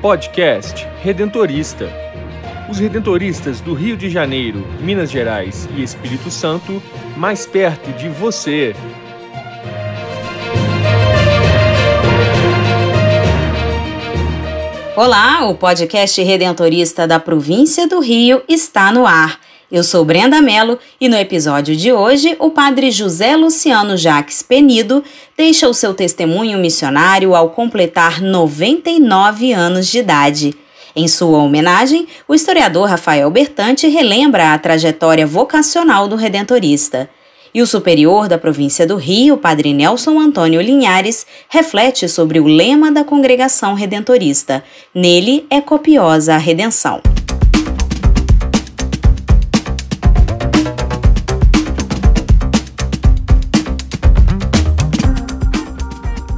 Podcast Redentorista. Os redentoristas do Rio de Janeiro, Minas Gerais e Espírito Santo, mais perto de você. Olá, o podcast redentorista da província do Rio está no ar. Eu sou Brenda Mello e no episódio de hoje o padre José Luciano Jaques Penido deixa o seu testemunho missionário ao completar 99 anos de idade. Em sua homenagem, o historiador Rafael Bertante relembra a trajetória vocacional do redentorista. E o superior da província do Rio, padre Nelson Antônio Linhares, reflete sobre o lema da congregação redentorista: Nele é copiosa a redenção.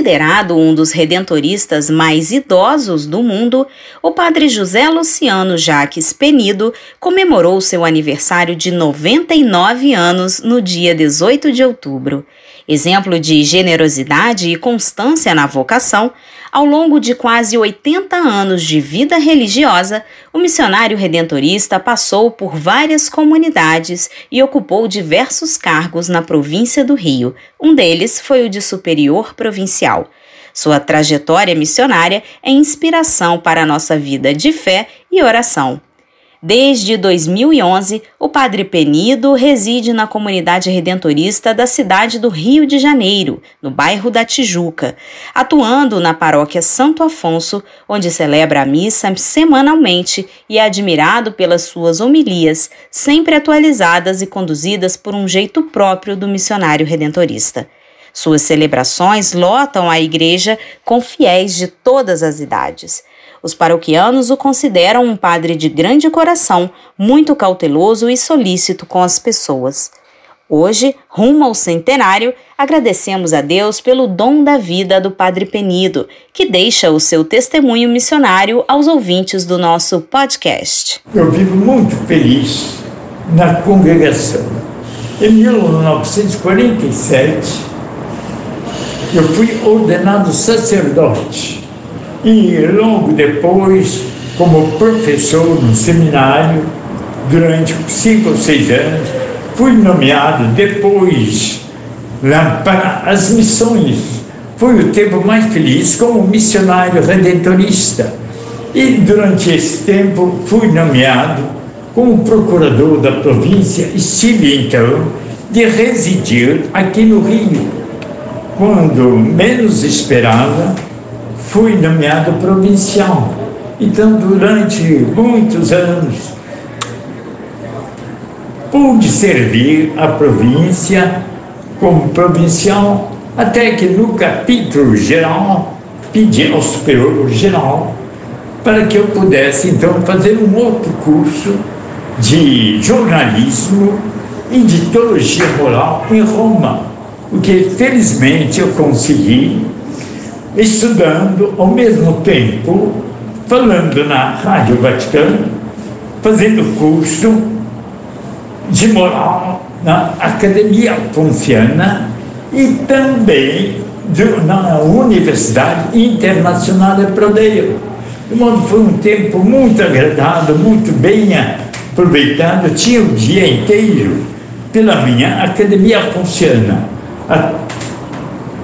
Considerado um dos redentoristas mais idosos do mundo, o padre José Luciano Jaques Penido comemorou seu aniversário de 99 anos no dia 18 de outubro. Exemplo de generosidade e constância na vocação, ao longo de quase 80 anos de vida religiosa, o missionário redentorista passou por várias comunidades e ocupou diversos cargos na província do Rio. Um deles foi o de superior provincial. Sua trajetória missionária é inspiração para a nossa vida de fé e oração. Desde 2011, o Padre Penido reside na comunidade redentorista da cidade do Rio de Janeiro, no bairro da Tijuca, atuando na paróquia Santo Afonso, onde celebra a missa semanalmente e é admirado pelas suas homilias, sempre atualizadas e conduzidas por um jeito próprio do missionário redentorista. Suas celebrações lotam a igreja com fiéis de todas as idades. Os paroquianos o consideram um padre de grande coração, muito cauteloso e solícito com as pessoas. Hoje, rumo ao centenário, agradecemos a Deus pelo dom da vida do Padre Penido, que deixa o seu testemunho missionário aos ouvintes do nosso podcast. Eu vivo muito feliz na congregação. Em 1947, eu fui ordenado sacerdote e logo depois, como professor no seminário, durante cinco ou seis anos, fui nomeado depois lá para as missões. Foi o tempo mais feliz como missionário redentorista. E durante esse tempo fui nomeado como procurador da província e tive então de residir aqui no Rio. Quando menos esperava, fui nomeado provincial. Então, durante muitos anos, pude servir a província como provincial, até que no capítulo geral pedi ao superior geral para que eu pudesse então fazer um outro curso de jornalismo e de teologia moral em Roma, o que felizmente eu consegui estudando ao mesmo tempo, falando na Rádio Vaticano, fazendo curso de moral na Academia Ponciana e também na Universidade Internacional de Prodeio. De modo foi um tempo muito agradável, muito bem aproveitado. Tinha o dia inteiro pela minha Academia Ponciana.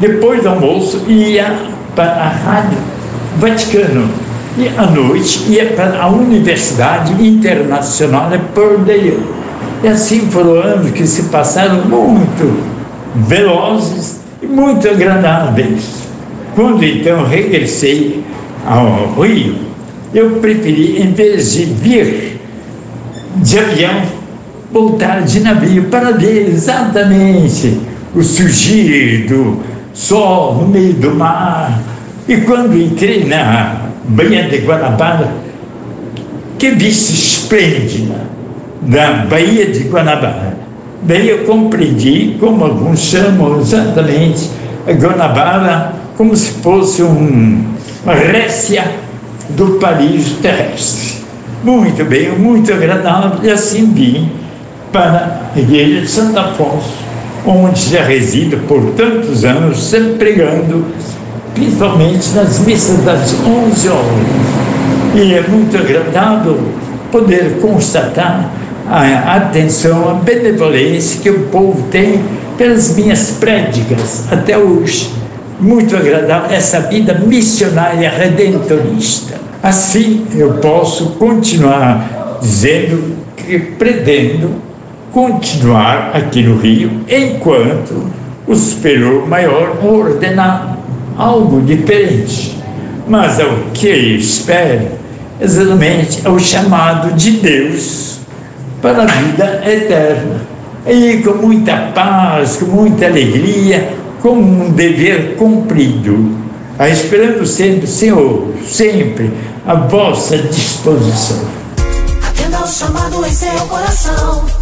Depois do almoço ia para a Rádio Vaticano e à noite ia para a Universidade Internacional de Purdue. E assim foram anos que se passaram muito velozes e muito agradáveis. Quando então regressei ao Rio, eu preferi, em vez de vir de avião, voltar de navio para ver exatamente o surgir do sol no meio do mar. E quando entrei na Baía de Guanabara, que vista esplêndida da Baía de Guanabara. Bem, eu compreendi, como alguns chamam exatamente, Guanabara como se fosse um, uma récia do Paris terrestre. Muito bem, muito agradável, e assim vim para a igreja de Santo Afonso, onde já resido por tantos anos, sempre pregando, principalmente nas missas das 11 horas. E é muito agradável poder constatar a atenção, a benevolência que o povo tem pelas minhas prédicas até hoje. Muito agradável essa vida missionária redentorista. Assim eu posso continuar dizendo que pretendo continuar aqui no Rio enquanto o superior maior ordenar algo diferente. Mas é o que eu espero exatamente é o chamado de Deus para a vida eterna. E com muita paz, com muita alegria, como um dever cumprido, esperando sempre, Senhor, sempre à vossa disposição. Atenda o chamado em seu coração,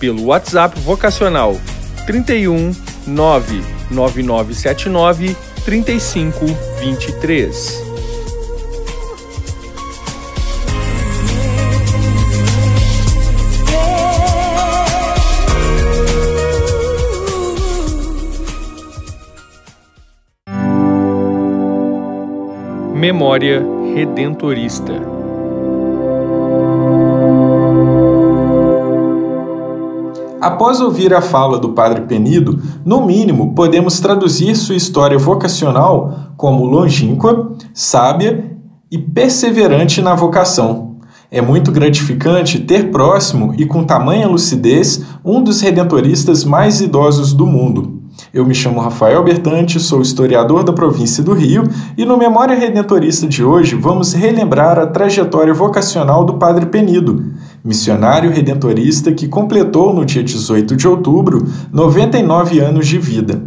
pelo WhatsApp vocacional 31 99979 3523. Memória Redentorista. Após ouvir a fala do Padre Penido, no mínimo podemos traduzir sua história vocacional como longínqua, sábia e perseverante na vocação. É muito gratificante ter próximo e com tamanha lucidez um dos redentoristas mais idosos do mundo. Eu me chamo Rafael Bertante, sou historiador da província do Rio e no Memória Redentorista de hoje vamos relembrar a trajetória vocacional do Padre Penido, missionário redentorista que completou no dia 18 de outubro 99 anos de vida.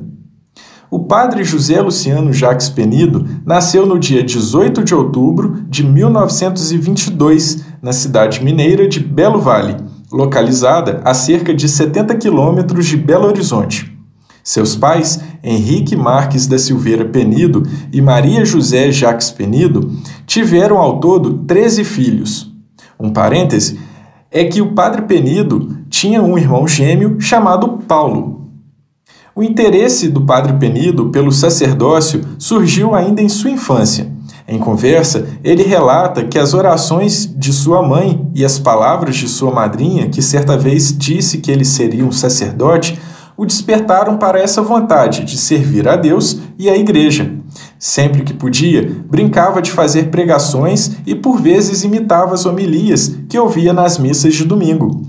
O padre José Luciano Jacques Penido nasceu no dia 18 de outubro de 1922, na cidade mineira de Belo Vale, localizada a cerca de 70 quilômetros de Belo Horizonte. Seus pais, Henrique Marques da Silveira Penido e Maria José Jacques Penido, tiveram ao todo 13 filhos. Um parêntese é que o padre Penido tinha um irmão gêmeo chamado Paulo. O interesse do padre Penido pelo sacerdócio surgiu ainda em sua infância. Em conversa, ele relata que as orações de sua mãe e as palavras de sua madrinha, que certa vez disse que ele seria um sacerdote, o despertaram para essa vontade de servir a Deus e à Igreja. Sempre que podia, brincava de fazer pregações e por vezes imitava as homilias que ouvia nas missas de domingo.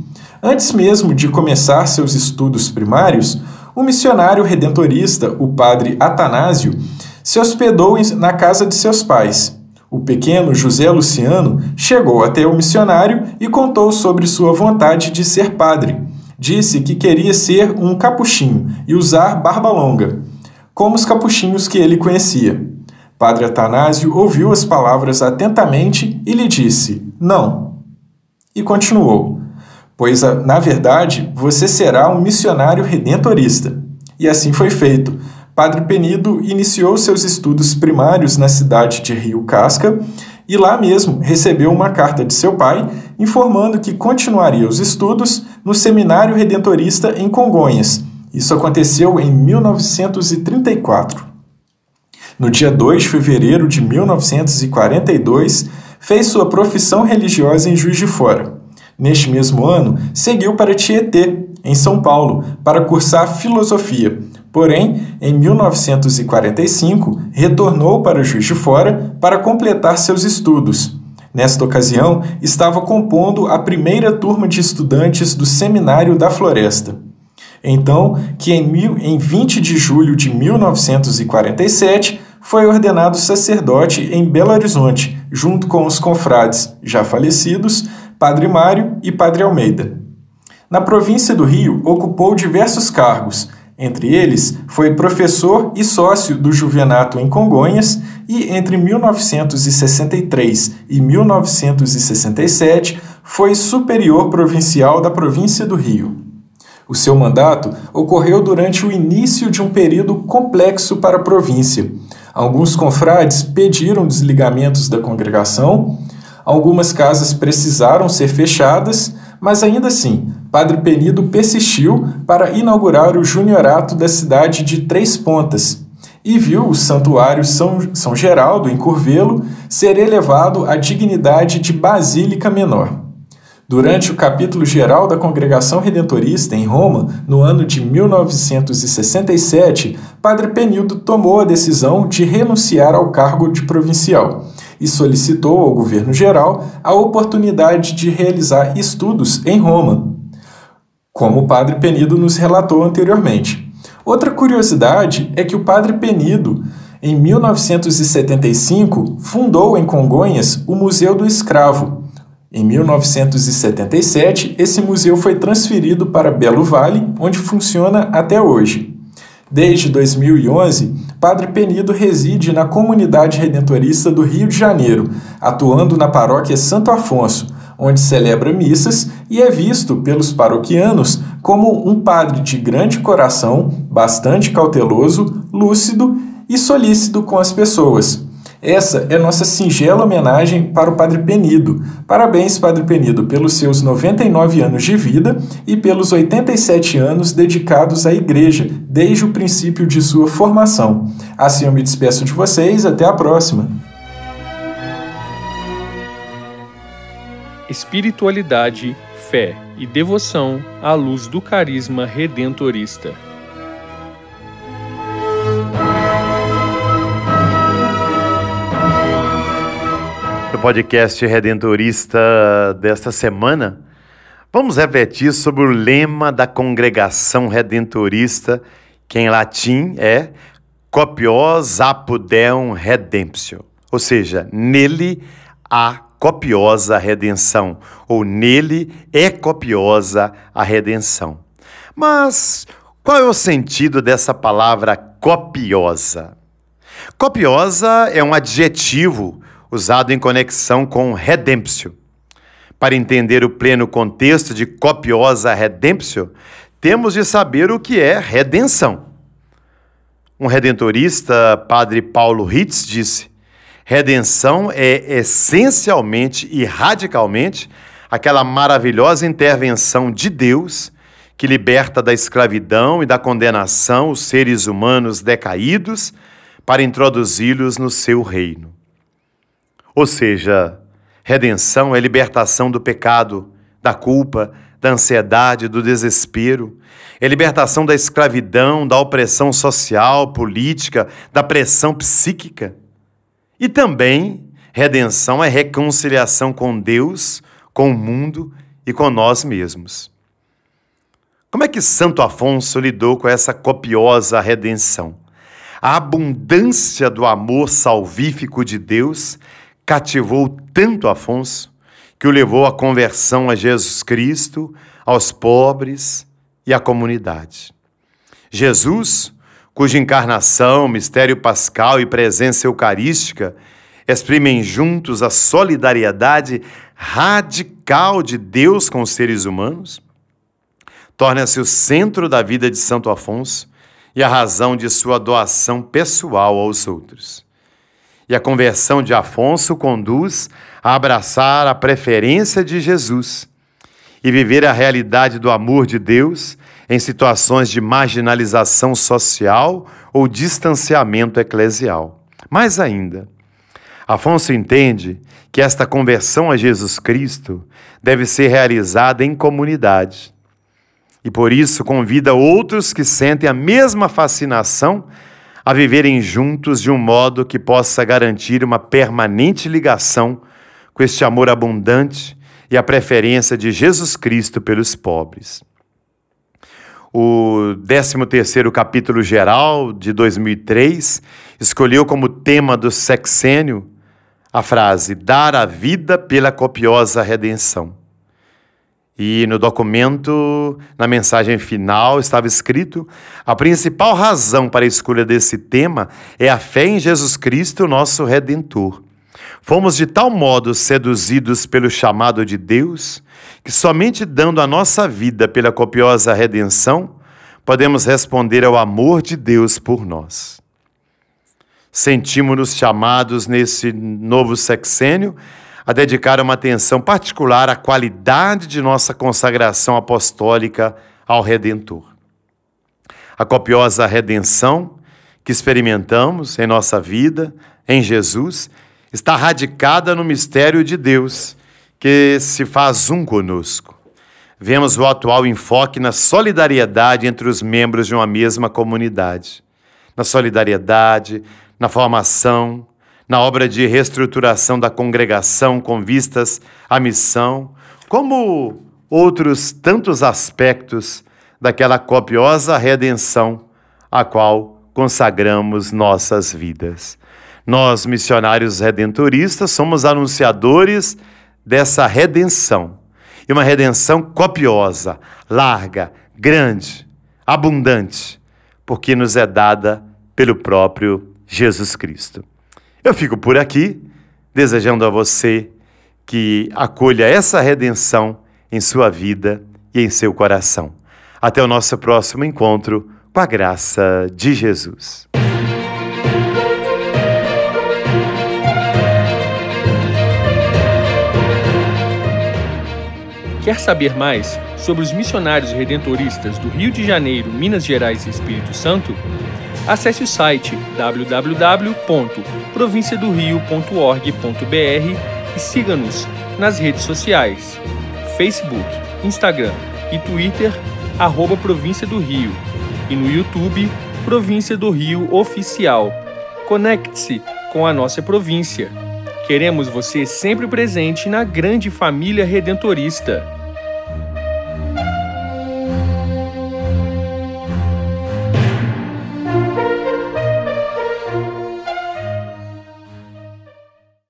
Antes mesmo de começar seus estudos primários, o missionário redentorista, o padre Atanásio, se hospedou na casa de seus pais. O pequeno José Luciano chegou até o missionário e contou sobre sua vontade de ser padre disse que queria ser um capuchinho e usar barba longa, como os capuchinhos que ele conhecia. Padre Atanásio ouviu as palavras atentamente e lhe disse: Não. E continuou: Pois, na verdade, você será um missionário redentorista. E assim foi feito. Padre Penido iniciou seus estudos primários na cidade de Rio Casca e lá mesmo recebeu uma carta de seu pai informando que continuaria os estudos no Seminário Redentorista em Congonhas. Isso aconteceu em 1934. No dia 2 de fevereiro de 1942, fez sua profissão religiosa em Juiz de Fora. Neste mesmo ano, seguiu para Tietê, em São Paulo, para cursar filosofia. Porém, em 1945, retornou para Juiz de Fora para completar seus estudos. Nesta ocasião, estava compondo a primeira turma de estudantes do Seminário da Floresta. Então, que em, mil, em 20 de julho de 1947 foi ordenado sacerdote em Belo Horizonte, junto com os confrades já falecidos, Padre Mário e Padre Almeida. Na província do Rio, ocupou diversos cargos, entre eles, foi professor e sócio do Juvenato em Congonhas e, entre 1963 e 1967, foi superior provincial da província do Rio. O seu mandato ocorreu durante o início de um período complexo para a província. Alguns confrades pediram desligamentos da congregação, algumas casas precisaram ser fechadas, mas ainda assim, Padre Penido persistiu para inaugurar o juniorato da cidade de Três Pontas e viu o Santuário São, São Geraldo, em Curvelo, ser elevado à dignidade de Basílica Menor. Durante o capítulo geral da Congregação Redentorista em Roma, no ano de 1967, Padre Penildo tomou a decisão de renunciar ao cargo de provincial e solicitou ao governo geral a oportunidade de realizar estudos em Roma, como o Padre Penido nos relatou anteriormente. Outra curiosidade é que o Padre Penido, em 1975, fundou em Congonhas o Museu do Escravo, em 1977, esse museu foi transferido para Belo Vale, onde funciona até hoje. Desde 2011, Padre Penido reside na comunidade redentorista do Rio de Janeiro, atuando na paróquia Santo Afonso, onde celebra missas e é visto pelos paroquianos como um padre de grande coração, bastante cauteloso, lúcido e solícito com as pessoas, essa é nossa singela homenagem para o Padre Penido. Parabéns, Padre Penido, pelos seus 99 anos de vida e pelos 87 anos dedicados à Igreja, desde o princípio de sua formação. Assim eu me despeço de vocês, até a próxima. Espiritualidade, fé e devoção à luz do carisma redentorista. Podcast redentorista desta semana, vamos refletir sobre o lema da congregação redentorista, que em latim é Copios apudem redemptio, ou seja, nele há copiosa redenção, ou nele é copiosa a redenção. Mas qual é o sentido dessa palavra copiosa? Copiosa é um adjetivo usado em conexão com redemptio. Para entender o pleno contexto de copiosa redemptio, temos de saber o que é redenção. Um redentorista, padre Paulo Ritz, disse: redenção é essencialmente e radicalmente aquela maravilhosa intervenção de Deus que liberta da escravidão e da condenação os seres humanos decaídos para introduzi-los no seu reino. Ou seja, redenção é libertação do pecado, da culpa, da ansiedade, do desespero, é libertação da escravidão, da opressão social, política, da pressão psíquica. E também redenção é reconciliação com Deus, com o mundo e com nós mesmos. Como é que Santo Afonso lidou com essa copiosa redenção? A abundância do amor salvífico de Deus cativou tanto Afonso que o levou à conversão a Jesus Cristo, aos pobres e à comunidade. Jesus, cuja encarnação, mistério pascal e presença eucarística exprimem juntos a solidariedade radical de Deus com os seres humanos, torna-se o centro da vida de Santo Afonso e a razão de sua doação pessoal aos outros. E a conversão de Afonso conduz a abraçar a preferência de Jesus e viver a realidade do amor de Deus em situações de marginalização social ou distanciamento eclesial. Mais ainda, Afonso entende que esta conversão a Jesus Cristo deve ser realizada em comunidade. E por isso convida outros que sentem a mesma fascinação a viverem juntos de um modo que possa garantir uma permanente ligação com este amor abundante e a preferência de Jesus Cristo pelos pobres. o 13º capítulo geral de 2003 escolheu como tema do sexênio a frase dar a vida pela copiosa redenção. E no documento, na mensagem final, estava escrito: a principal razão para a escolha desse tema é a fé em Jesus Cristo, nosso Redentor. Fomos de tal modo seduzidos pelo chamado de Deus que somente dando a nossa vida pela copiosa redenção podemos responder ao amor de Deus por nós. Sentimos-nos chamados nesse novo sexênio a dedicar uma atenção particular à qualidade de nossa consagração apostólica ao Redentor. A copiosa redenção que experimentamos em nossa vida, em Jesus, está radicada no mistério de Deus, que se faz um conosco. Vemos o atual enfoque na solidariedade entre os membros de uma mesma comunidade. Na solidariedade, na formação, na obra de reestruturação da congregação com vistas à missão, como outros tantos aspectos daquela copiosa redenção a qual consagramos nossas vidas. Nós, missionários redentoristas, somos anunciadores dessa redenção. E uma redenção copiosa, larga, grande, abundante, porque nos é dada pelo próprio Jesus Cristo. Eu fico por aqui, desejando a você que acolha essa redenção em sua vida e em seu coração. Até o nosso próximo encontro, com a graça de Jesus. Quer saber mais sobre os missionários redentoristas do Rio de Janeiro, Minas Gerais e Espírito Santo? Acesse o site www.provinciadorio.org.br e siga-nos nas redes sociais: Facebook, Instagram e Twitter, arroba Província do Rio, e no YouTube, Província do Rio Oficial. Conecte-se com a nossa província. Queremos você sempre presente na grande família redentorista.